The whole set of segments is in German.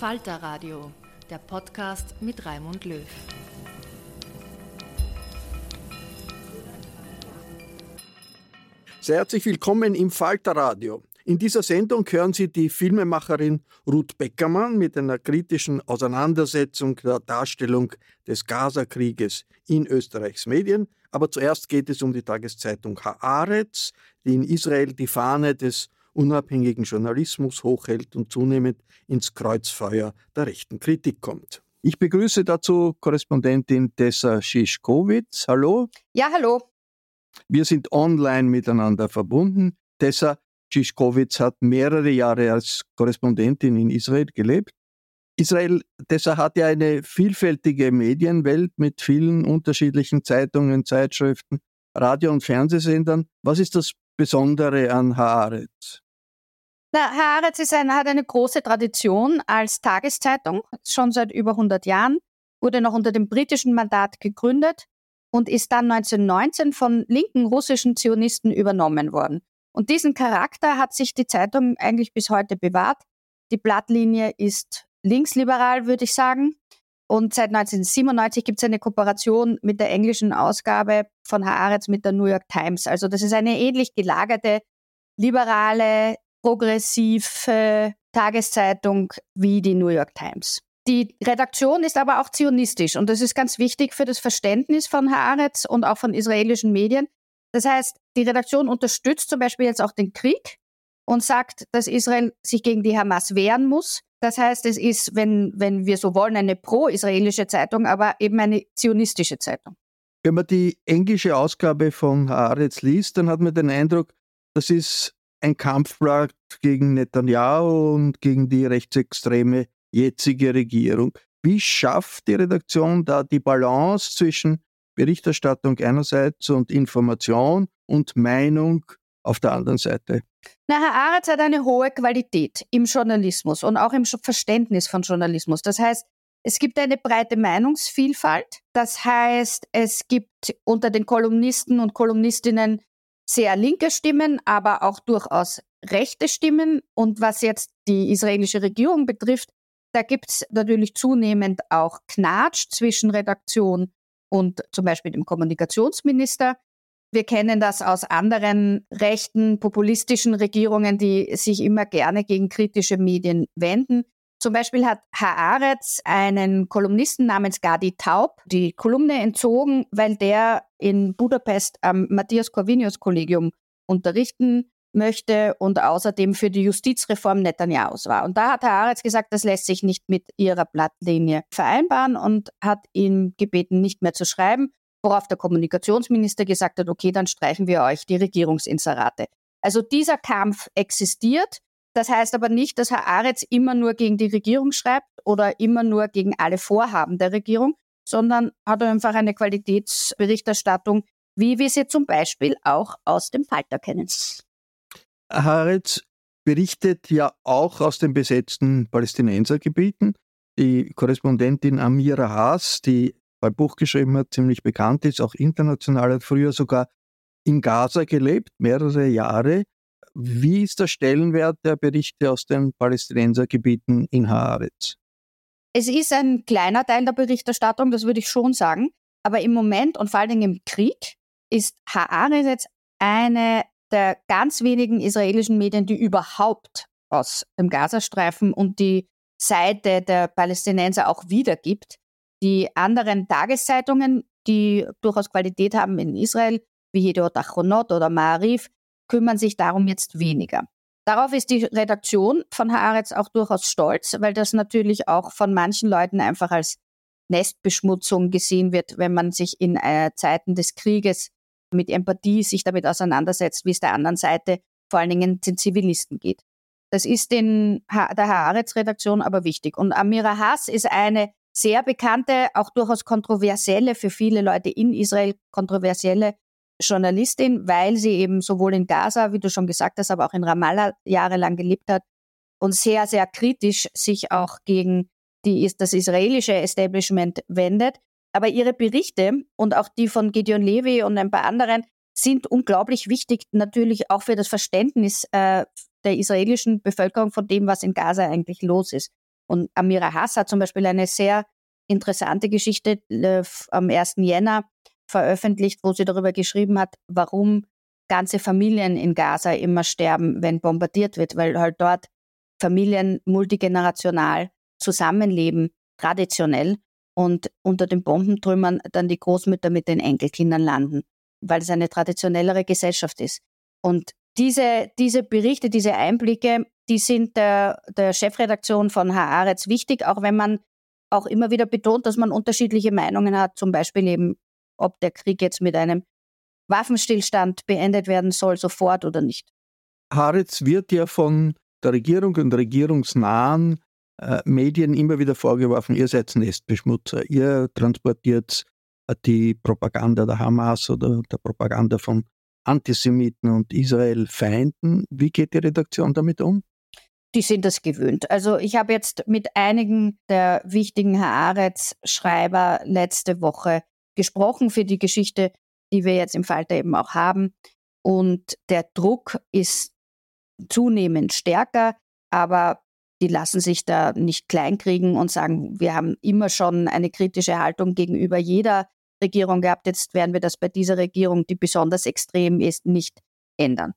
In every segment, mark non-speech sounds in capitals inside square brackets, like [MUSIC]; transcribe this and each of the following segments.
Falter Radio, der Podcast mit Raimund Löw. Sehr herzlich willkommen im Falter Radio. In dieser Sendung hören Sie die Filmemacherin Ruth Beckermann mit einer kritischen Auseinandersetzung der Darstellung des Gaza-Krieges in Österreichs Medien. Aber zuerst geht es um die Tageszeitung Haaretz, die in Israel die Fahne des unabhängigen Journalismus hochhält und zunehmend ins Kreuzfeuer der rechten Kritik kommt. Ich begrüße dazu Korrespondentin Tessa Schischkowitz. Hallo. Ja, hallo. Wir sind online miteinander verbunden. Tessa Schischkowitz hat mehrere Jahre als Korrespondentin in Israel gelebt. Israel, Tessa hat ja eine vielfältige Medienwelt mit vielen unterschiedlichen Zeitungen, Zeitschriften, Radio- und Fernsehsendern. Was ist das Besondere an Haaretz? Na, Haaretz ein, hat eine große Tradition als Tageszeitung, schon seit über 100 Jahren, wurde noch unter dem britischen Mandat gegründet und ist dann 1919 von linken russischen Zionisten übernommen worden. Und diesen Charakter hat sich die Zeitung eigentlich bis heute bewahrt. Die Blattlinie ist linksliberal, würde ich sagen. Und seit 1997 gibt es eine Kooperation mit der englischen Ausgabe von Haaretz mit der New York Times. Also das ist eine ähnlich gelagerte, liberale, progressive Tageszeitung wie die New York Times. Die Redaktion ist aber auch zionistisch und das ist ganz wichtig für das Verständnis von Haaretz und auch von israelischen Medien. Das heißt, die Redaktion unterstützt zum Beispiel jetzt auch den Krieg und sagt, dass Israel sich gegen die Hamas wehren muss. Das heißt, es ist, wenn, wenn wir so wollen, eine pro-israelische Zeitung, aber eben eine zionistische Zeitung. Wenn man die englische Ausgabe von Haaretz liest, dann hat man den Eindruck, das ist ein Kampfblatt gegen Netanyahu und gegen die rechtsextreme jetzige Regierung. Wie schafft die Redaktion da die Balance zwischen Berichterstattung einerseits und Information und Meinung auf der anderen Seite? Na, Herr Aretz hat eine hohe Qualität im Journalismus und auch im Verständnis von Journalismus. Das heißt, es gibt eine breite Meinungsvielfalt. Das heißt, es gibt unter den Kolumnisten und Kolumnistinnen sehr linke Stimmen, aber auch durchaus rechte Stimmen. Und was jetzt die israelische Regierung betrifft, da gibt es natürlich zunehmend auch Knatsch zwischen Redaktion und zum Beispiel dem Kommunikationsminister. Wir kennen das aus anderen rechten, populistischen Regierungen, die sich immer gerne gegen kritische Medien wenden. Zum Beispiel hat Haaretz einen Kolumnisten namens Gadi Taub die Kolumne entzogen, weil der in Budapest am Matthias Corvinus Kollegium unterrichten möchte und außerdem für die Justizreform Netanjahus war. Und da hat Herr Aretz gesagt, das lässt sich nicht mit ihrer Blattlinie vereinbaren und hat ihn gebeten, nicht mehr zu schreiben, worauf der Kommunikationsminister gesagt hat, okay, dann streichen wir euch die Regierungsinserate. Also dieser Kampf existiert. Das heißt aber nicht, dass Herr Aretz immer nur gegen die Regierung schreibt oder immer nur gegen alle Vorhaben der Regierung, sondern hat einfach eine Qualitätsberichterstattung, wie wir sie zum Beispiel auch aus dem Falter kennen. Haaretz berichtet ja auch aus den besetzten Palästinensergebieten. Die Korrespondentin Amira Haas, die ein Buch geschrieben hat, ziemlich bekannt ist, auch international, hat früher sogar in Gaza gelebt, mehrere Jahre. Wie ist der Stellenwert der Berichte aus den Palästinensergebieten in Haaretz? Es ist ein kleiner Teil der Berichterstattung, das würde ich schon sagen. Aber im Moment und vor allen Dingen im Krieg ist Haaretz eine der ganz wenigen israelischen Medien, die überhaupt aus dem Gazastreifen und die Seite der Palästinenser auch wiedergibt. Die anderen Tageszeitungen, die durchaus Qualität haben in Israel, wie Yediot Achronot oder Ma'arif, kümmern sich darum jetzt weniger. Darauf ist die Redaktion von Haaretz auch durchaus stolz, weil das natürlich auch von manchen Leuten einfach als Nestbeschmutzung gesehen wird, wenn man sich in äh, Zeiten des Krieges mit Empathie sich damit auseinandersetzt, wie es der anderen Seite, vor allen Dingen den Zivilisten geht. Das ist den, der Haaretz-Redaktion aber wichtig. Und Amira Haas ist eine sehr bekannte, auch durchaus kontroversielle, für viele Leute in Israel kontroversielle Journalistin, weil sie eben sowohl in Gaza, wie du schon gesagt hast, aber auch in Ramallah jahrelang gelebt hat und sehr, sehr kritisch sich auch gegen die, das israelische Establishment wendet. Aber ihre Berichte und auch die von Gideon Levy und ein paar anderen sind unglaublich wichtig, natürlich auch für das Verständnis äh, der israelischen Bevölkerung von dem, was in Gaza eigentlich los ist. Und Amira Hass hat zum Beispiel eine sehr interessante Geschichte äh, am 1. Jänner veröffentlicht, wo sie darüber geschrieben hat, warum ganze Familien in Gaza immer sterben, wenn bombardiert wird, weil halt dort Familien multigenerational zusammenleben, traditionell und unter den Bombentrümmern dann die Großmütter mit den Enkelkindern landen, weil es eine traditionellere Gesellschaft ist. Und diese, diese Berichte, diese Einblicke, die sind der, der Chefredaktion von Haaretz wichtig, auch wenn man auch immer wieder betont, dass man unterschiedliche Meinungen hat, zum Beispiel eben, ob der Krieg jetzt mit einem Waffenstillstand beendet werden soll, sofort oder nicht. Haaretz wird ja von der Regierung und regierungsnahen äh, Medien immer wieder vorgeworfen, ihr seid Nestbeschmutzer, ihr transportiert die Propaganda der Hamas oder der Propaganda von Antisemiten und Israel-Feinden. Wie geht die Redaktion damit um? Die sind das gewöhnt. Also ich habe jetzt mit einigen der wichtigen Haaretz-Schreiber letzte Woche gesprochen für die Geschichte, die wir jetzt im Falter eben auch haben. Und der Druck ist zunehmend stärker, aber die lassen sich da nicht kleinkriegen und sagen, wir haben immer schon eine kritische Haltung gegenüber jeder Regierung gehabt. Jetzt werden wir das bei dieser Regierung, die besonders extrem ist, nicht ändern.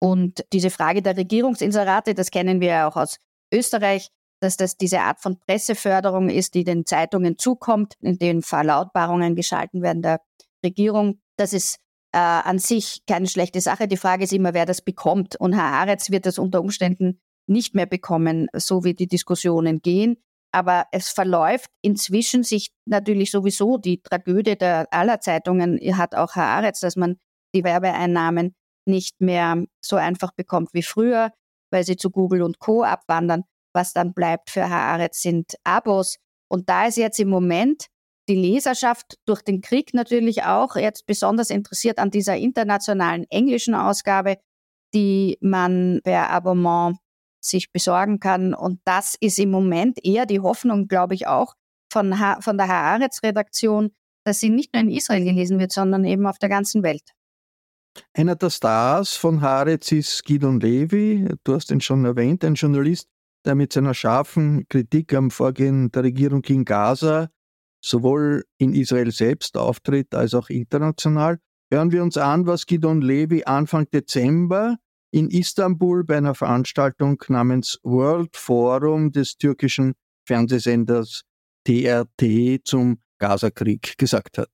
Und diese Frage der Regierungsinserate, das kennen wir ja auch aus Österreich, dass das diese Art von Presseförderung ist, die den Zeitungen zukommt, in denen Verlautbarungen geschalten werden der Regierung. Das ist äh, an sich keine schlechte Sache. Die Frage ist immer, wer das bekommt. Und Herr Aretz wird das unter Umständen nicht mehr bekommen, so wie die Diskussionen gehen. Aber es verläuft inzwischen sich natürlich sowieso die Tragödie der aller Zeitungen hat auch Herr Aretz, dass man die Werbeeinnahmen nicht mehr so einfach bekommt wie früher, weil sie zu Google und Co. abwandern. Was dann bleibt für Herr Aretz sind Abos. Und da ist jetzt im Moment die Leserschaft durch den Krieg natürlich auch jetzt besonders interessiert an dieser internationalen englischen Ausgabe, die man per Abonnement sich besorgen kann. Und das ist im Moment eher die Hoffnung, glaube ich, auch von, ha von der Haaretz-Redaktion, dass sie nicht nur in Israel gelesen wird, sondern eben auf der ganzen Welt. Einer der Stars von Haaretz ist Gidon Levy. Du hast ihn schon erwähnt, ein Journalist, der mit seiner scharfen Kritik am Vorgehen der Regierung in Gaza sowohl in Israel selbst auftritt als auch international. Hören wir uns an, was Gidon Levy Anfang Dezember in Istanbul bei einer Veranstaltung namens World Forum des türkischen Fernsehsenders TRT zum Gazakrieg gesagt hat.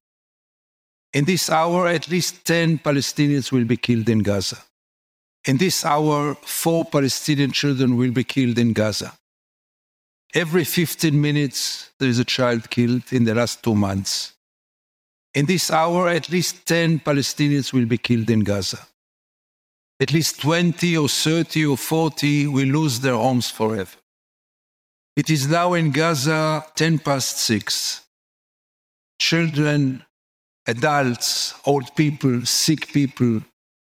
In this hour, at least 10 Palestinians will be killed in Gaza. In this hour, four Palestinian children will be killed in Gaza. Every 15 minutes, there is a child killed in the last two months. In this hour, at least 10 Palestinians will be killed in Gaza. At least 20 or 30 or 40 will lose their homes forever. It is now in Gaza 10 past 6. Children, adults, old people, sick people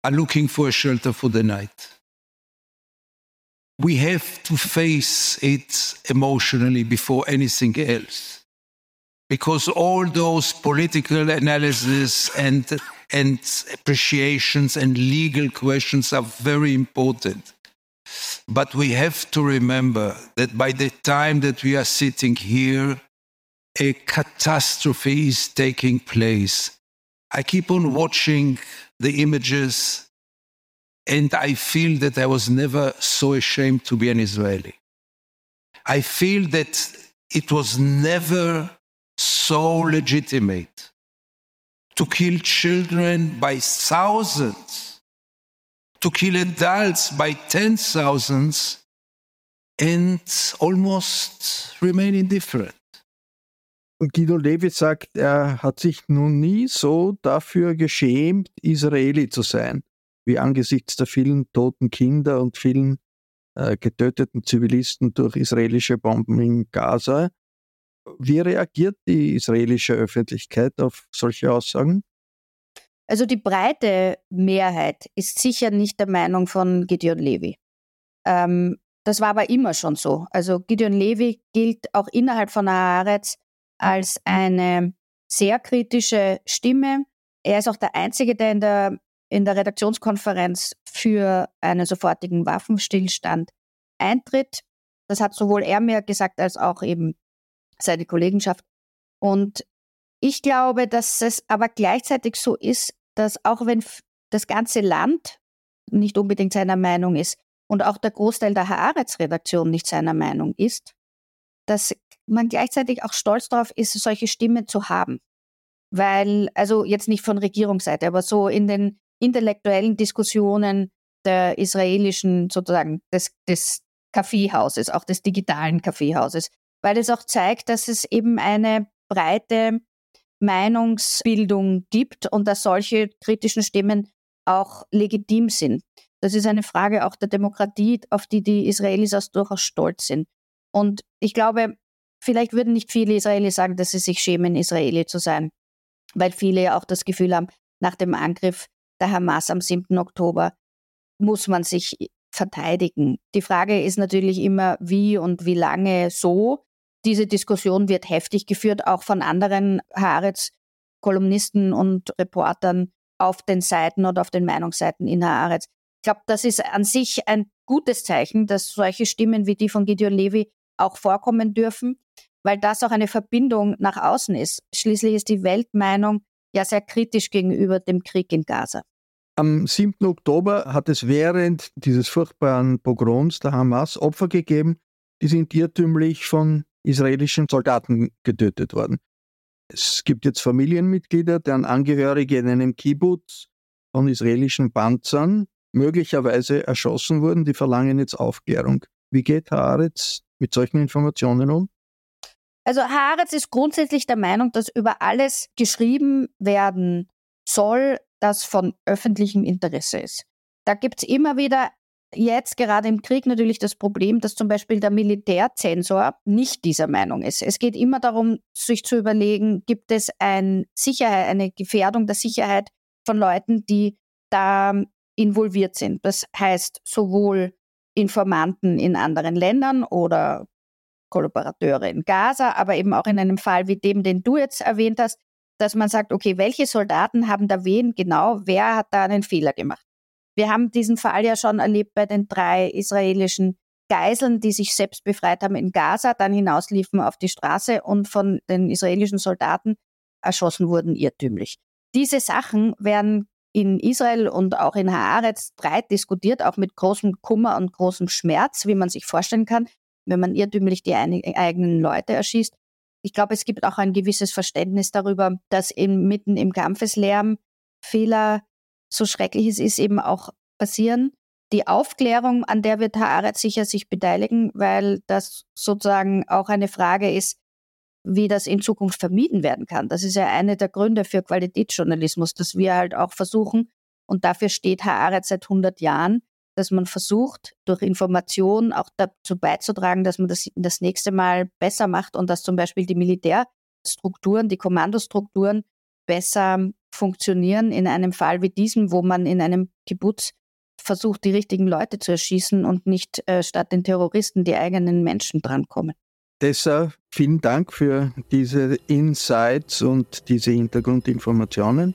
are looking for a shelter for the night. We have to face it emotionally before anything else. Because all those political analysis and, and appreciations and legal questions are very important. But we have to remember that by the time that we are sitting here, a catastrophe is taking place. I keep on watching the images, and I feel that I was never so ashamed to be an Israeli. I feel that it was never so legitimate to kill children by thousands, to kill adults by ten thousands, and almost remain indifferent. Guido Levi sagt, er hat sich nun nie so dafür geschämt, Israeli zu sein, wie angesichts der vielen toten Kinder und vielen äh, getöteten Zivilisten durch israelische Bomben in Gaza. Wie reagiert die israelische Öffentlichkeit auf solche Aussagen? Also die breite Mehrheit ist sicher nicht der Meinung von Gideon Levy. Ähm, das war aber immer schon so. Also Gideon Levy gilt auch innerhalb von Haaretz als eine sehr kritische Stimme. Er ist auch der Einzige, der in der, in der Redaktionskonferenz für einen sofortigen Waffenstillstand eintritt. Das hat sowohl er mir gesagt als auch eben seine Kollegenschaft. Und ich glaube, dass es aber gleichzeitig so ist, dass auch wenn das ganze Land nicht unbedingt seiner Meinung ist und auch der Großteil der Haaretz-Redaktion nicht seiner Meinung ist, dass man gleichzeitig auch stolz darauf ist, solche Stimmen zu haben. Weil, also jetzt nicht von Regierungsseite, aber so in den intellektuellen Diskussionen der israelischen, sozusagen, des, des Kaffeehauses, auch des digitalen Kaffeehauses, weil es auch zeigt, dass es eben eine breite Meinungsbildung gibt und dass solche kritischen Stimmen auch legitim sind. Das ist eine Frage auch der Demokratie, auf die die Israelis auch durchaus stolz sind. Und ich glaube, vielleicht würden nicht viele Israelis sagen, dass sie sich schämen, Israeli zu sein, weil viele ja auch das Gefühl haben, nach dem Angriff der Hamas am 7. Oktober muss man sich verteidigen. Die Frage ist natürlich immer, wie und wie lange so. Diese Diskussion wird heftig geführt, auch von anderen Haaretz-Kolumnisten und Reportern auf den Seiten oder auf den Meinungsseiten in Haaretz. Ich glaube, das ist an sich ein gutes Zeichen, dass solche Stimmen wie die von Gideon Levy auch vorkommen dürfen, weil das auch eine Verbindung nach außen ist. Schließlich ist die Weltmeinung ja sehr kritisch gegenüber dem Krieg in Gaza. Am 7. Oktober hat es während dieses furchtbaren Pogroms der Hamas Opfer gegeben, die sind irrtümlich von israelischen Soldaten getötet worden. Es gibt jetzt Familienmitglieder, deren Angehörige in einem Kibbutz von israelischen Panzern möglicherweise erschossen wurden, die verlangen jetzt Aufklärung. Wie geht Haaretz mit solchen Informationen um? Also Haaretz ist grundsätzlich der Meinung, dass über alles geschrieben werden soll, das von öffentlichem Interesse ist. Da gibt es immer wieder jetzt gerade im Krieg natürlich das Problem, dass zum Beispiel der Militärzensor nicht dieser Meinung ist. Es geht immer darum, sich zu überlegen, gibt es ein Sicherheit, eine Gefährdung der Sicherheit von Leuten, die da involviert sind. Das heißt sowohl Informanten in anderen Ländern oder Kollaborateure in Gaza, aber eben auch in einem Fall wie dem, den du jetzt erwähnt hast, dass man sagt, okay, welche Soldaten haben da wen genau, wer hat da einen Fehler gemacht? Wir haben diesen Fall ja schon erlebt bei den drei israelischen Geiseln, die sich selbst befreit haben in Gaza, dann hinausliefen auf die Straße und von den israelischen Soldaten erschossen wurden irrtümlich. Diese Sachen werden in Israel und auch in Haaretz breit diskutiert, auch mit großem Kummer und großem Schmerz, wie man sich vorstellen kann, wenn man irrtümlich die eigenen Leute erschießt. Ich glaube, es gibt auch ein gewisses Verständnis darüber, dass in, mitten im Kampfeslärm Fehler, so schrecklich es ist, eben auch passieren. Die Aufklärung, an der wird Haaretz sicher sich beteiligen, weil das sozusagen auch eine Frage ist, wie das in Zukunft vermieden werden kann. Das ist ja eine der Gründe für Qualitätsjournalismus, dass wir halt auch versuchen, und dafür steht Haaretz seit 100 Jahren, dass man versucht, durch Information auch dazu beizutragen, dass man das das nächste Mal besser macht und dass zum Beispiel die Militärstrukturen, die Kommandostrukturen besser funktionieren in einem Fall wie diesem, wo man in einem Kibbutz versucht, die richtigen Leute zu erschießen und nicht äh, statt den Terroristen die eigenen Menschen drankommen. Tessa, vielen Dank für diese Insights und diese Hintergrundinformationen.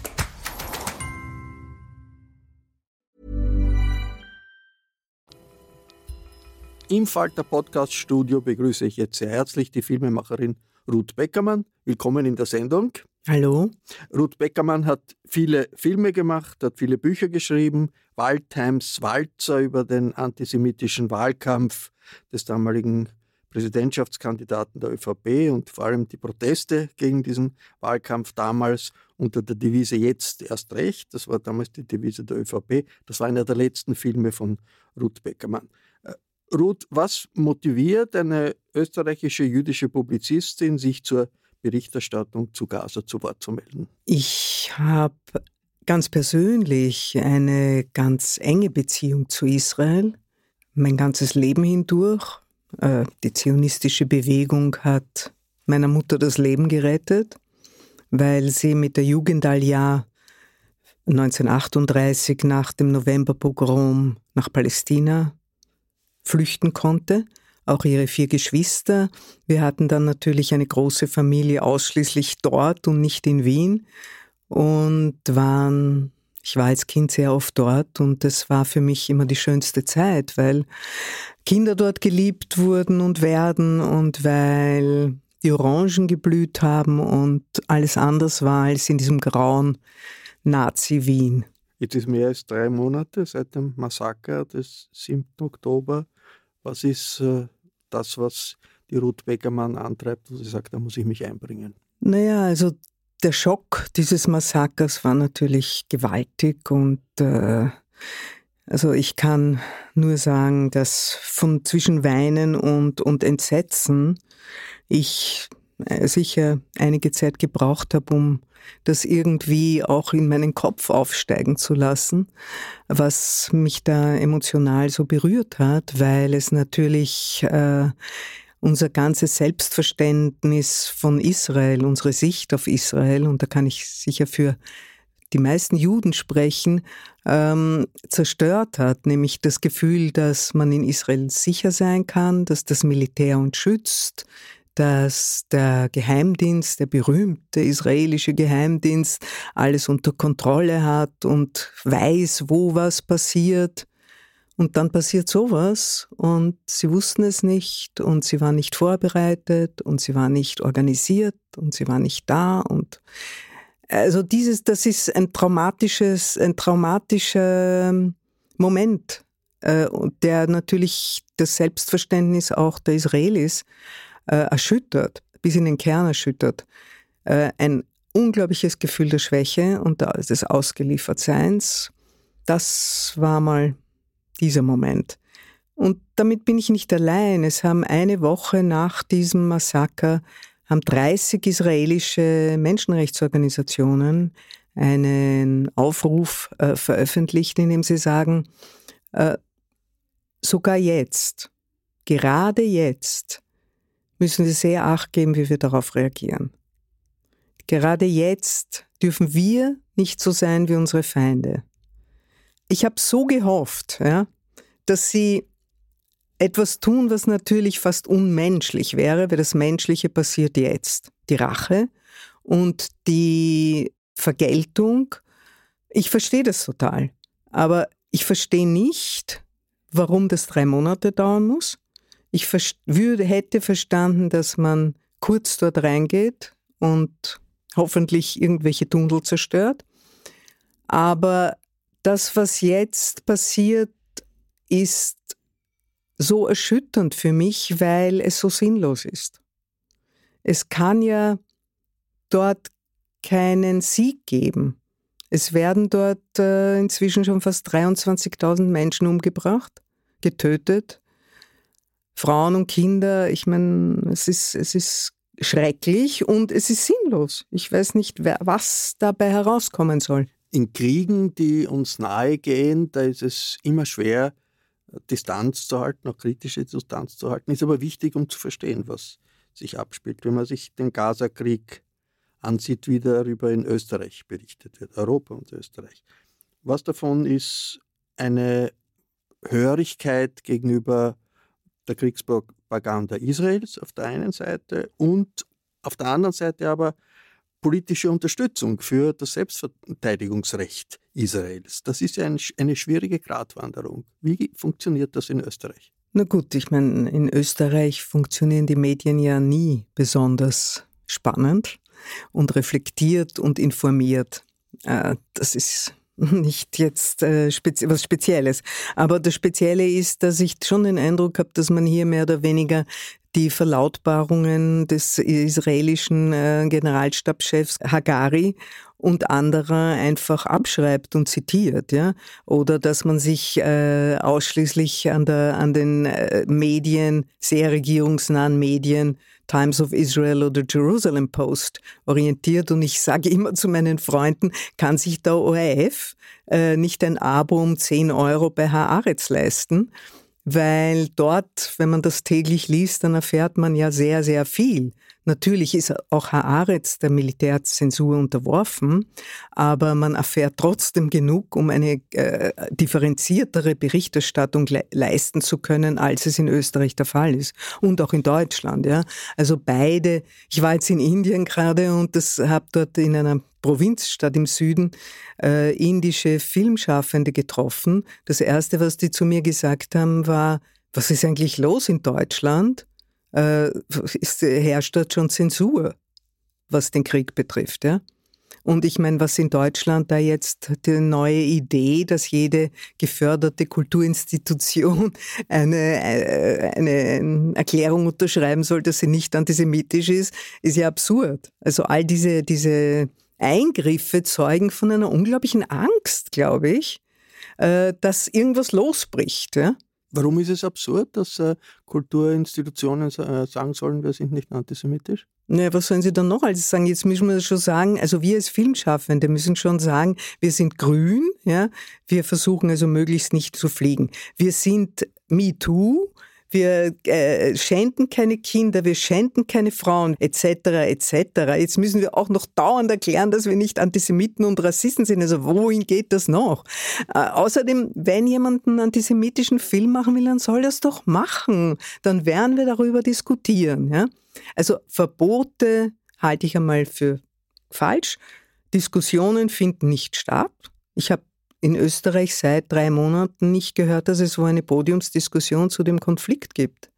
Im Falter Podcast Studio begrüße ich jetzt sehr herzlich die Filmemacherin Ruth Beckermann. Willkommen in der Sendung. Hallo. Ruth Beckermann hat viele Filme gemacht, hat viele Bücher geschrieben. Waldheims Walzer über den antisemitischen Wahlkampf des damaligen Präsidentschaftskandidaten der ÖVP und vor allem die Proteste gegen diesen Wahlkampf damals unter der Devise Jetzt erst recht. Das war damals die Devise der ÖVP. Das war einer der letzten Filme von Ruth Beckermann. Ruth, was motiviert eine österreichische jüdische Publizistin, sich zur Berichterstattung zu Gaza zu Wort zu melden? Ich habe ganz persönlich eine ganz enge Beziehung zu Israel, mein ganzes Leben hindurch. Äh, die zionistische Bewegung hat meiner Mutter das Leben gerettet, weil sie mit der Jugendaljahr 1938 nach dem Novemberpogrom nach Palästina flüchten konnte auch ihre vier Geschwister. Wir hatten dann natürlich eine große Familie ausschließlich dort und nicht in Wien und waren, ich war als Kind sehr oft dort und das war für mich immer die schönste Zeit, weil Kinder dort geliebt wurden und werden und weil die Orangen geblüht haben und alles anders war als in diesem grauen Nazi-Wien. Jetzt ist mehr als drei Monate seit dem Massaker des 7. Oktober. Was ist äh, das, was die Ruth Beckermann antreibt, wo sie sagt, da muss ich mich einbringen? Naja, also der Schock dieses Massakers war natürlich gewaltig und äh, also ich kann nur sagen, dass von zwischen Weinen und, und Entsetzen ich sicher einige Zeit gebraucht habe, um das irgendwie auch in meinen Kopf aufsteigen zu lassen, was mich da emotional so berührt hat, weil es natürlich äh, unser ganzes Selbstverständnis von Israel, unsere Sicht auf Israel, und da kann ich sicher für die meisten Juden sprechen, ähm, zerstört hat, nämlich das Gefühl, dass man in Israel sicher sein kann, dass das Militär uns schützt, dass der Geheimdienst, der berühmte israelische Geheimdienst, alles unter Kontrolle hat und weiß, wo was passiert. Und dann passiert sowas und sie wussten es nicht und sie waren nicht vorbereitet und sie waren nicht organisiert und sie waren nicht da und also dieses, das ist ein traumatisches, ein traumatischer Moment, äh, der natürlich das Selbstverständnis auch der Israelis äh, erschüttert, bis in den Kern erschüttert. Äh, ein unglaubliches Gefühl der Schwäche und des Ausgeliefertseins. Das war mal dieser Moment. Und damit bin ich nicht allein. Es haben eine Woche nach diesem Massaker haben 30 israelische Menschenrechtsorganisationen einen Aufruf äh, veröffentlicht, in dem sie sagen, äh, sogar jetzt, gerade jetzt, müssen wir sehr acht geben, wie wir darauf reagieren. Gerade jetzt dürfen wir nicht so sein wie unsere Feinde. Ich habe so gehofft, ja, dass sie etwas tun, was natürlich fast unmenschlich wäre, weil das Menschliche passiert jetzt. Die Rache und die Vergeltung. Ich verstehe das total. Aber ich verstehe nicht, warum das drei Monate dauern muss. Ich würde, hätte verstanden, dass man kurz dort reingeht und hoffentlich irgendwelche Tunnel zerstört. Aber das, was jetzt passiert, ist so erschütternd für mich, weil es so sinnlos ist. Es kann ja dort keinen Sieg geben. Es werden dort äh, inzwischen schon fast 23.000 Menschen umgebracht, getötet. Frauen und Kinder, ich meine, es ist, es ist schrecklich und es ist sinnlos. Ich weiß nicht, wer, was dabei herauskommen soll. In Kriegen, die uns nahe gehen, da ist es immer schwer, Distanz zu halten, auch kritische Distanz zu halten, ist aber wichtig, um zu verstehen, was sich abspielt. Wenn man sich den Gaza-Krieg ansieht, wie darüber in Österreich berichtet wird, Europa und Österreich. Was davon ist eine Hörigkeit gegenüber der Kriegspropaganda Israels auf der einen Seite und auf der anderen Seite aber politische Unterstützung für das Selbstverteidigungsrecht Israels. Das ist ja ein, eine schwierige Gratwanderung. Wie funktioniert das in Österreich? Na gut, ich meine, in Österreich funktionieren die Medien ja nie besonders spannend und reflektiert und informiert. Äh, das ist [LAUGHS] nicht jetzt äh, spezi was Spezielles. Aber das Spezielle ist, dass ich schon den Eindruck habe, dass man hier mehr oder weniger die Verlautbarungen des israelischen äh, Generalstabschefs Hagari und anderer einfach abschreibt und zitiert, ja, oder dass man sich äh, ausschließlich an der an den äh, Medien, sehr regierungsnahen Medien Times of Israel oder Jerusalem Post orientiert. Und ich sage immer zu meinen Freunden, kann sich der ORF äh, nicht ein Abo um 10 Euro bei Haaretz leisten? Weil dort, wenn man das täglich liest, dann erfährt man ja sehr, sehr viel. Natürlich ist auch Haaretz der Militärzensur unterworfen, aber man erfährt trotzdem genug, um eine äh, differenziertere Berichterstattung le leisten zu können, als es in Österreich der Fall ist und auch in Deutschland. Ja, also beide. Ich war jetzt in Indien gerade und das habe dort in einer Provinzstadt im Süden äh, indische Filmschaffende getroffen. Das erste, was die zu mir gesagt haben, war: Was ist eigentlich los in Deutschland? Äh, ist, herrscht dort schon Zensur, was den Krieg betrifft. Ja? Und ich meine, was in Deutschland da jetzt die neue Idee, dass jede geförderte Kulturinstitution [LAUGHS] eine, äh, eine Erklärung unterschreiben soll, dass sie nicht antisemitisch ist, ist ja absurd. Also all diese, diese Eingriffe zeugen von einer unglaublichen Angst, glaube ich, äh, dass irgendwas losbricht. Ja? Warum ist es absurd, dass äh, Kulturinstitutionen äh, sagen sollen, wir sind nicht antisemitisch? Naja, was sollen sie dann noch alles sagen? Jetzt müssen wir schon sagen, also wir als Filmschaffende müssen schon sagen, wir sind grün, ja, wir versuchen also möglichst nicht zu fliegen. Wir sind MeToo, wir äh, schänden keine Kinder, wir schänden keine Frauen, etc., etc. Jetzt müssen wir auch noch dauernd erklären, dass wir nicht Antisemiten und Rassisten sind. Also wohin geht das noch? Äh, außerdem, wenn jemand einen antisemitischen Film machen will, dann soll das doch machen. Dann werden wir darüber diskutieren. Ja? Also Verbote halte ich einmal für falsch. Diskussionen finden nicht statt. Ich habe in Österreich seit drei Monaten nicht gehört, dass es so eine Podiumsdiskussion zu dem Konflikt gibt.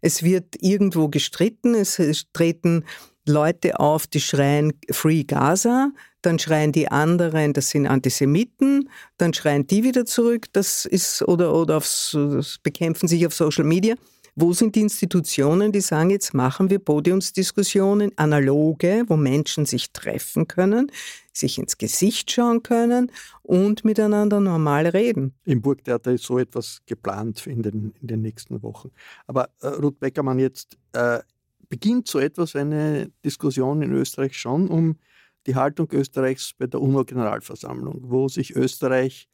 Es wird irgendwo gestritten, es treten Leute auf, die schreien Free Gaza, dann schreien die anderen, das sind Antisemiten, dann schreien die wieder zurück, das ist oder oder aufs, bekämpfen sich auf Social Media. Wo sind die Institutionen, die sagen, jetzt machen wir Podiumsdiskussionen, analoge, wo Menschen sich treffen können, sich ins Gesicht schauen können und miteinander normal reden? Im Burgtheater ist so etwas geplant in den, in den nächsten Wochen. Aber äh, Ruth Beckermann, jetzt äh, beginnt so etwas, eine Diskussion in Österreich schon um die Haltung Österreichs bei der UNO-Generalversammlung, wo sich Österreich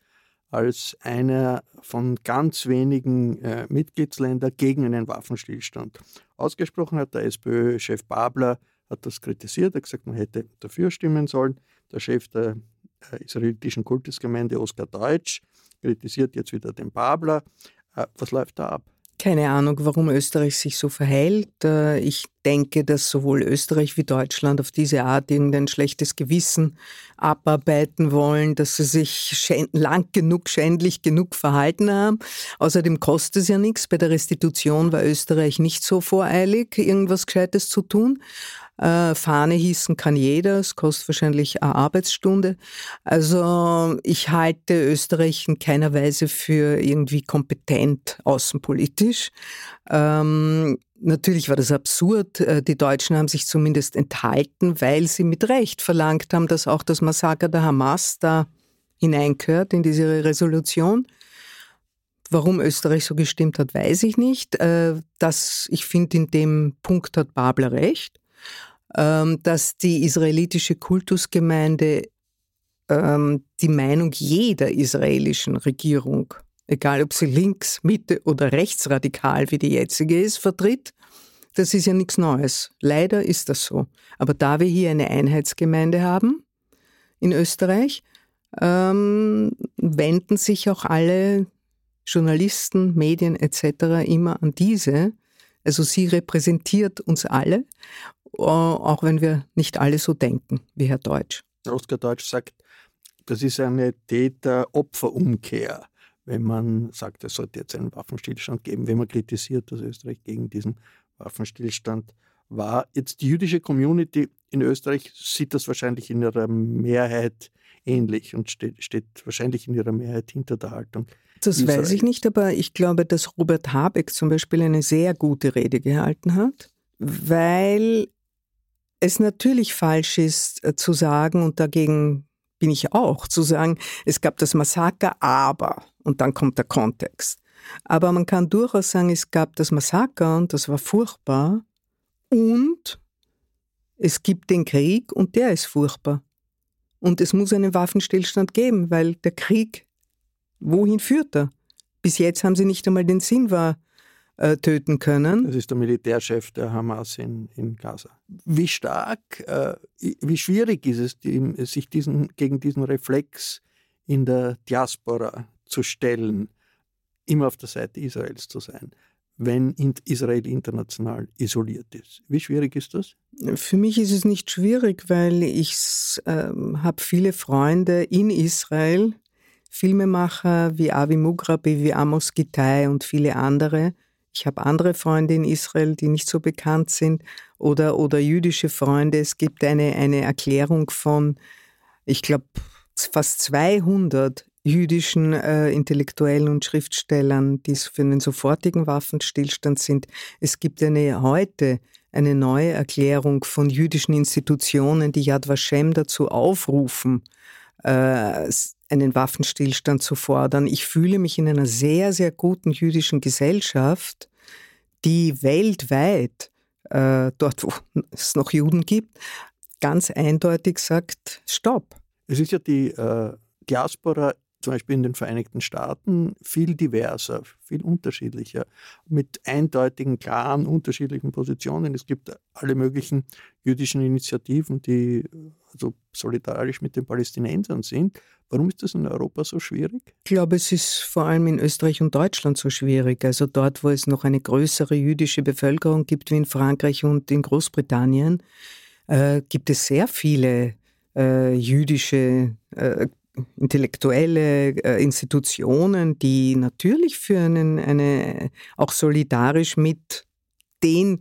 als einer von ganz wenigen äh, Mitgliedsländern gegen einen Waffenstillstand. Ausgesprochen hat der SPÖ-Chef Babler hat das kritisiert, er hat gesagt, man hätte dafür stimmen sollen. Der Chef der äh, israelitischen Kultusgemeinde Oskar Deutsch, kritisiert jetzt wieder den Babler. Äh, was läuft da ab? Keine Ahnung, warum Österreich sich so verhält. Äh, ich denke, dass sowohl Österreich wie Deutschland auf diese Art irgendein schlechtes Gewissen abarbeiten wollen, dass sie sich lang genug, schändlich genug verhalten haben. Außerdem kostet es ja nichts. Bei der Restitution war Österreich nicht so voreilig, irgendwas Gescheites zu tun. Äh, Fahne hießen kann jeder, es kostet wahrscheinlich eine Arbeitsstunde. Also ich halte Österreich in keiner Weise für irgendwie kompetent außenpolitisch. Ähm, natürlich war das absurd. Äh, die Deutschen haben sich zumindest enthalten, weil sie mit Recht verlangt haben, dass auch das Massaker der Hamas da hineingehört in diese Resolution. Warum Österreich so gestimmt hat, weiß ich nicht. Äh, das, ich finde, in dem Punkt hat Babler recht. Ähm, dass die israelitische Kultusgemeinde ähm, die Meinung jeder israelischen Regierung, egal ob sie links, Mitte oder rechtsradikal wie die jetzige ist, vertritt. Das ist ja nichts Neues. Leider ist das so. Aber da wir hier eine Einheitsgemeinde haben in Österreich, ähm, wenden sich auch alle Journalisten, Medien etc. immer an diese. Also sie repräsentiert uns alle äh, auch wenn wir nicht alle so denken wie Herr Deutsch. Oskar Deutsch sagt, das ist eine Täter-Opfer-Umkehr, wenn man sagt, es sollte jetzt einen Waffenstillstand geben, wenn man kritisiert, dass Österreich gegen diesen Waffenstillstand war. Jetzt die jüdische Community in Österreich sieht das wahrscheinlich in ihrer Mehrheit ähnlich und steht, steht wahrscheinlich in ihrer Mehrheit hinter der Haltung. Das Israel. weiß ich nicht, aber ich glaube, dass Robert Habeck zum Beispiel eine sehr gute Rede gehalten hat, weil es natürlich falsch ist äh, zu sagen, und dagegen bin ich auch, zu sagen, es gab das Massaker, aber, und dann kommt der Kontext. Aber man kann durchaus sagen, es gab das Massaker und das war furchtbar und es gibt den Krieg und der ist furchtbar. Und es muss einen Waffenstillstand geben, weil der Krieg, wohin führt er? Bis jetzt haben sie nicht einmal den Sinn war, äh, töten können. Das ist der Militärchef der Hamas in, in Gaza. Wie stark, äh, wie schwierig ist es, die, sich diesen, gegen diesen Reflex in der Diaspora zu stellen, immer auf der Seite Israels zu sein, wenn Israel international isoliert ist? Wie schwierig ist das? Für mich ist es nicht schwierig, weil ich äh, habe viele Freunde in Israel, Filmemacher wie Avi Mugrabi, wie Amos Gitai und viele andere, ich habe andere Freunde in Israel, die nicht so bekannt sind oder, oder jüdische Freunde. Es gibt eine, eine Erklärung von, ich glaube, fast 200 jüdischen äh, Intellektuellen und Schriftstellern, die für einen sofortigen Waffenstillstand sind. Es gibt eine heute eine neue Erklärung von jüdischen Institutionen, die Yad Vashem dazu aufrufen, äh, einen Waffenstillstand zu fordern. Ich fühle mich in einer sehr, sehr guten jüdischen Gesellschaft, die weltweit, äh, dort wo [LAUGHS] es noch Juden gibt, ganz eindeutig sagt, stopp. Es ist ja die äh, Diaspora zum Beispiel in den Vereinigten Staaten viel diverser, viel unterschiedlicher, mit eindeutigen, klaren, unterschiedlichen Positionen. Es gibt alle möglichen jüdischen Initiativen, die also solidarisch mit den Palästinensern sind. Warum ist das in Europa so schwierig? Ich glaube, es ist vor allem in Österreich und Deutschland so schwierig. Also dort, wo es noch eine größere jüdische Bevölkerung gibt wie in Frankreich und in Großbritannien, äh, gibt es sehr viele äh, jüdische äh, intellektuelle äh, Institutionen, die natürlich für einen, eine, auch solidarisch mit den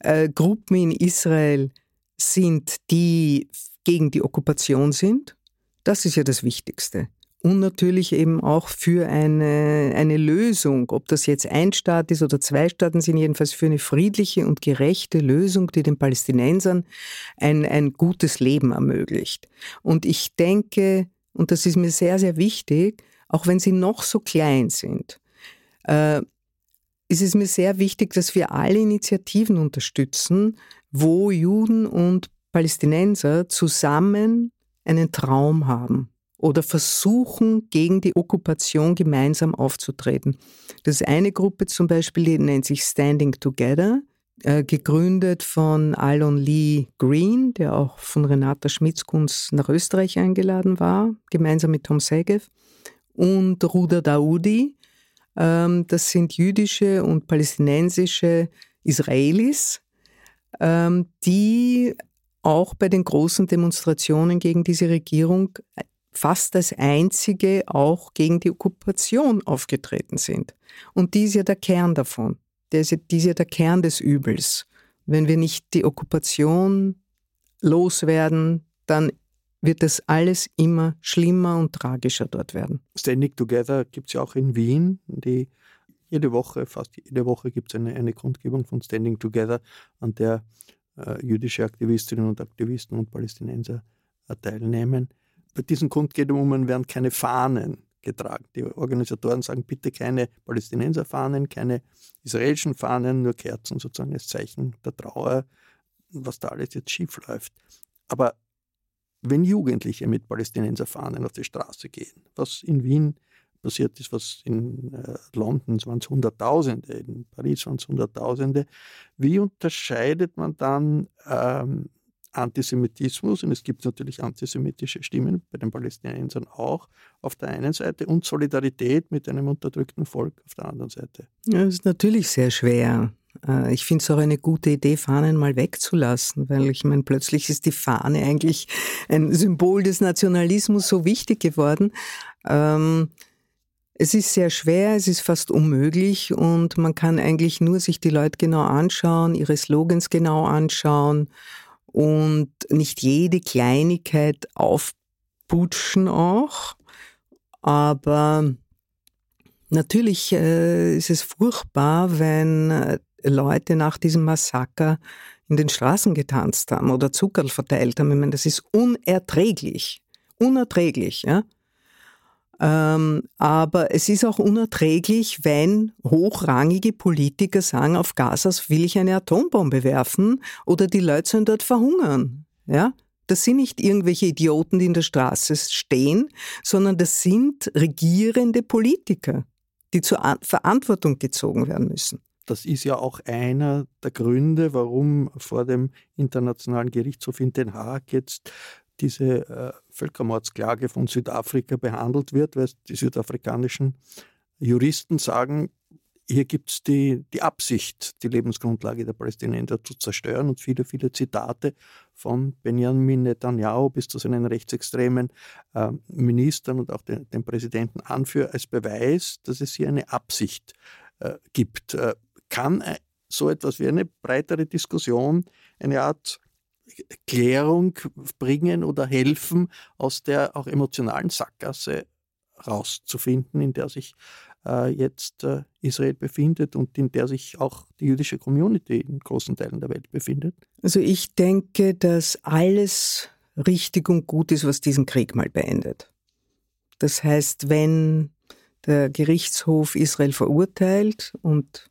äh, Gruppen in Israel sind, die gegen die Okkupation sind. Das ist ja das Wichtigste. Und natürlich eben auch für eine, eine Lösung, ob das jetzt ein Staat ist oder zwei Staaten sind, jedenfalls für eine friedliche und gerechte Lösung, die den Palästinensern ein, ein gutes Leben ermöglicht. Und ich denke, und das ist mir sehr, sehr wichtig, auch wenn sie noch so klein sind, äh, ist es mir sehr wichtig, dass wir alle Initiativen unterstützen, wo Juden und Palästinenser zusammen einen Traum haben oder versuchen, gegen die Okkupation gemeinsam aufzutreten. Das ist eine Gruppe zum Beispiel, die nennt sich Standing Together. Äh, gegründet von Alon Lee Green, der auch von Renata Schmitzkunz nach Österreich eingeladen war, gemeinsam mit Tom Segev, und Ruda Daoudi. Ähm, das sind jüdische und palästinensische Israelis, ähm, die auch bei den großen Demonstrationen gegen diese Regierung fast als einzige auch gegen die Okkupation aufgetreten sind. Und die ist ja der Kern davon. Der ist ja, die ist ja der Kern des Übels. Wenn wir nicht die Okkupation loswerden, dann wird das alles immer schlimmer und tragischer dort werden. Standing Together gibt es ja auch in Wien. Die jede Woche, fast jede Woche gibt es eine, eine Kundgebung von Standing Together, an der äh, jüdische Aktivistinnen und Aktivisten und Palästinenser äh, teilnehmen. Bei diesen Kundgebungen werden keine Fahnen getragen. Die Organisatoren sagen bitte keine Palästinenserfahnen, keine israelischen Fahnen, nur Kerzen sozusagen als Zeichen der Trauer, was da alles jetzt schief läuft. Aber wenn Jugendliche mit Palästinenserfahnen auf die Straße gehen, was in Wien passiert ist, was in äh, London waren es Hunderttausende, in Paris waren es Hunderttausende, wie unterscheidet man dann ähm, Antisemitismus, und es gibt natürlich antisemitische Stimmen bei den Palästinensern auch, auf der einen Seite und Solidarität mit einem unterdrückten Volk auf der anderen Seite. Ja, das ist natürlich sehr schwer. Äh, ich finde es auch eine gute Idee, Fahnen mal wegzulassen, weil ich meine, plötzlich ist die Fahne eigentlich ein Symbol des Nationalismus so wichtig geworden. Ähm, es ist sehr schwer, es ist fast unmöglich und man kann eigentlich nur sich die Leute genau anschauen, ihre Slogans genau anschauen und nicht jede Kleinigkeit aufputschen auch. Aber natürlich äh, ist es furchtbar, wenn äh, Leute nach diesem Massaker in den Straßen getanzt haben oder Zucker verteilt haben. Ich meine, das ist unerträglich. Unerträglich, ja. Ähm, aber es ist auch unerträglich, wenn hochrangige Politiker sagen, auf Gazas will ich eine Atombombe werfen oder die Leute sollen dort verhungern. Ja? Das sind nicht irgendwelche Idioten, die in der Straße stehen, sondern das sind regierende Politiker, die zur Verantwortung gezogen werden müssen. Das ist ja auch einer der Gründe, warum vor dem Internationalen Gerichtshof in Den Haag jetzt diese äh, Völkermordsklage von Südafrika behandelt wird, weil die südafrikanischen Juristen sagen, hier gibt es die, die Absicht, die Lebensgrundlage der Palästinenser zu zerstören und viele, viele Zitate von Benjamin Netanyahu bis zu seinen rechtsextremen äh, Ministern und auch den, den Präsidenten anführen als Beweis, dass es hier eine Absicht äh, gibt. Äh, kann äh, so etwas wie eine breitere Diskussion, eine Art Klärung bringen oder helfen, aus der auch emotionalen Sackgasse rauszufinden, in der sich äh, jetzt äh, Israel befindet und in der sich auch die jüdische Community in großen Teilen der Welt befindet? Also ich denke, dass alles richtig und gut ist, was diesen Krieg mal beendet. Das heißt, wenn der Gerichtshof Israel verurteilt und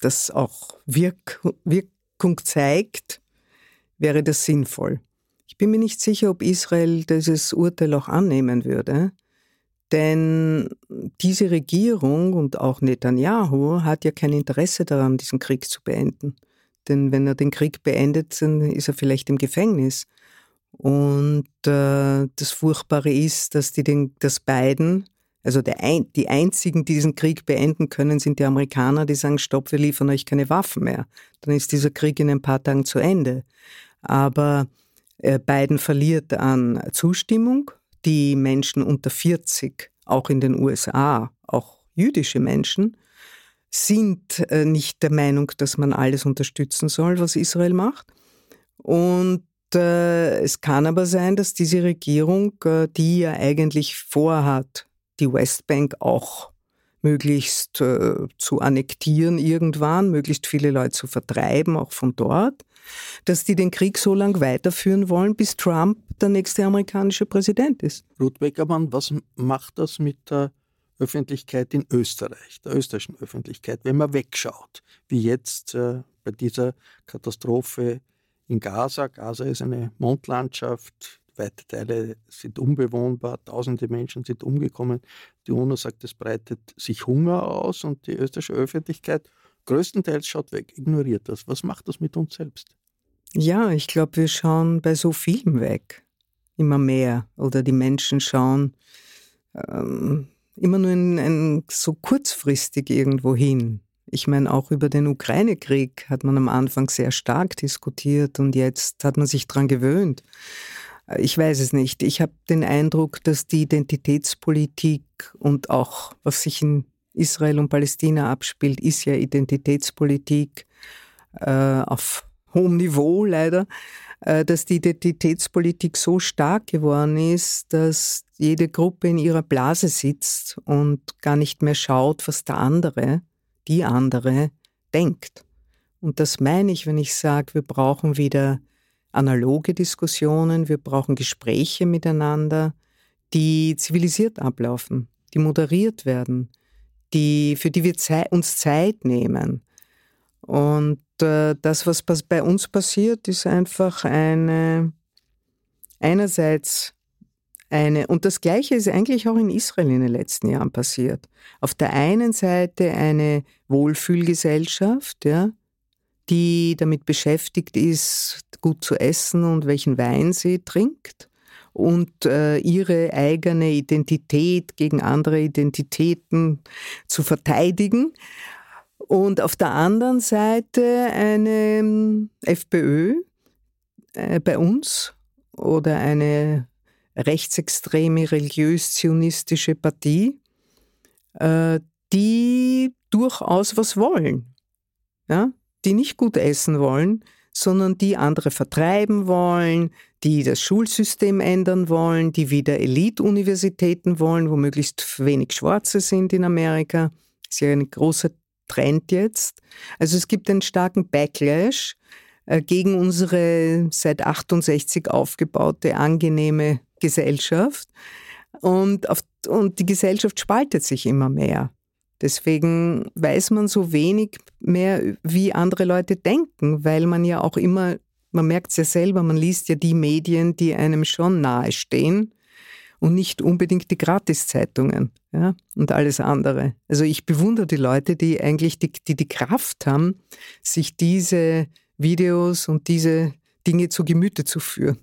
das auch Wirk Wirkung zeigt, wäre das sinnvoll. Ich bin mir nicht sicher, ob Israel dieses Urteil auch annehmen würde, denn diese Regierung und auch Netanyahu hat ja kein Interesse daran, diesen Krieg zu beenden. Denn wenn er den Krieg beendet, dann ist er vielleicht im Gefängnis. Und äh, das Furchtbare ist, dass die den, dass Biden, also ein, die einzigen, die diesen Krieg beenden können, sind die Amerikaner, die sagen, stopp, wir liefern euch keine Waffen mehr. Dann ist dieser Krieg in ein paar Tagen zu Ende aber äh, Biden verliert an Zustimmung. Die Menschen unter 40, auch in den USA, auch jüdische Menschen, sind äh, nicht der Meinung, dass man alles unterstützen soll, was Israel macht. Und äh, es kann aber sein, dass diese Regierung, die ja eigentlich vorhat, die Westbank auch möglichst zu annektieren irgendwann, möglichst viele Leute zu vertreiben, auch von dort, dass die den Krieg so lange weiterführen wollen, bis Trump der nächste amerikanische Präsident ist. Ruth Beckermann, was macht das mit der Öffentlichkeit in Österreich, der österreichischen Öffentlichkeit, wenn man wegschaut, wie jetzt äh, bei dieser Katastrophe in Gaza. Gaza ist eine Mondlandschaft, weite Teile sind unbewohnbar, tausende Menschen sind umgekommen. Die UNO sagt, es breitet sich Hunger aus und die österreichische Öffentlichkeit größtenteils schaut weg, ignoriert das. Was macht das mit uns selbst? Ja, ich glaube, wir schauen bei so vielem weg. Immer mehr. Oder die Menschen schauen ähm, immer nur in, in, so kurzfristig irgendwo hin. Ich meine, auch über den Ukraine-Krieg hat man am Anfang sehr stark diskutiert und jetzt hat man sich daran gewöhnt. Ich weiß es nicht. Ich habe den Eindruck, dass die Identitätspolitik und auch was sich in Israel und Palästina abspielt, ist ja Identitätspolitik äh, auf hohem Niveau leider, äh, dass die Identitätspolitik so stark geworden ist, dass jede Gruppe in ihrer Blase sitzt und gar nicht mehr schaut, was der andere, die andere denkt. Und das meine ich, wenn ich sage, wir brauchen wieder analoge Diskussionen, wir brauchen Gespräche miteinander, die zivilisiert ablaufen, die moderiert werden, die, für die wir uns Zeit nehmen. Und äh, das, was bei uns passiert, ist einfach eine, einerseits eine, und das Gleiche ist eigentlich auch in Israel in den letzten Jahren passiert. Auf der einen Seite eine Wohlfühlgesellschaft, ja, die damit beschäftigt ist, gut zu essen und welchen Wein sie trinkt und äh, ihre eigene Identität gegen andere Identitäten zu verteidigen. Und auf der anderen Seite eine ähm, FPÖ äh, bei uns oder eine rechtsextreme religiös-zionistische Partie, äh, die durchaus was wollen. Ja? Die nicht gut essen wollen, sondern die andere vertreiben wollen, die das Schulsystem ändern wollen, die wieder Elite-Universitäten wollen, wo möglichst wenig Schwarze sind in Amerika. Das ist ja ein großer Trend jetzt. Also es gibt einen starken Backlash äh, gegen unsere seit 68 aufgebaute angenehme Gesellschaft. Und, auf, und die Gesellschaft spaltet sich immer mehr. Deswegen weiß man so wenig mehr, wie andere Leute denken, weil man ja auch immer, man merkt es ja selber, man liest ja die Medien, die einem schon nahestehen und nicht unbedingt die Gratiszeitungen ja, und alles andere. Also ich bewundere die Leute, die eigentlich die, die, die Kraft haben, sich diese Videos und diese Dinge zu Gemüte zu führen.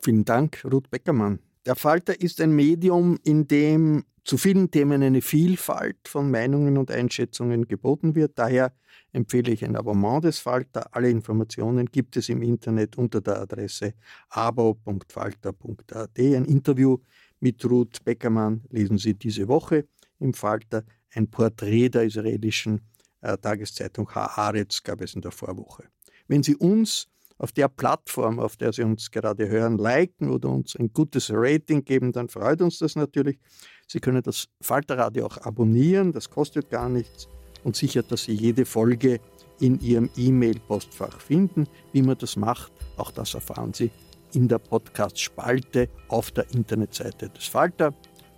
Vielen Dank, Ruth Beckermann. Der Falter ist ein Medium, in dem zu vielen Themen eine Vielfalt von Meinungen und Einschätzungen geboten wird. Daher empfehle ich ein Abonnement des Falter. Alle Informationen gibt es im Internet unter der Adresse abo.falter.at. Ein Interview mit Ruth Beckermann lesen Sie diese Woche im Falter. Ein Porträt der israelischen äh, Tageszeitung Haaretz gab es in der Vorwoche. Wenn Sie uns auf der Plattform, auf der Sie uns gerade hören, liken oder uns ein gutes Rating geben, dann freut uns das natürlich. Sie können das Falterradio auch abonnieren, das kostet gar nichts und sichert, dass Sie jede Folge in Ihrem E-Mail-Postfach finden. Wie man das macht, auch das erfahren Sie in der Podcast-Spalte auf der Internetseite des Falter.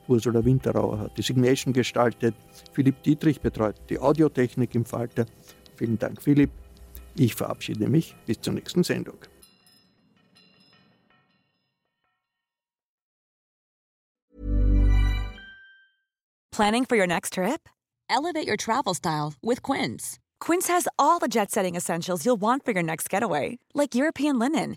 Ursula Winterauer hat die Signation gestaltet. Philipp Dietrich betreut die Audiotechnik im Falter. Vielen Dank, Philipp. Ich verabschiede mich bis zur nächsten Sendung. Planning for your next trip? Elevate your travel style with Quince. Quince has all the jet setting essentials you'll want for your next getaway, like European linen,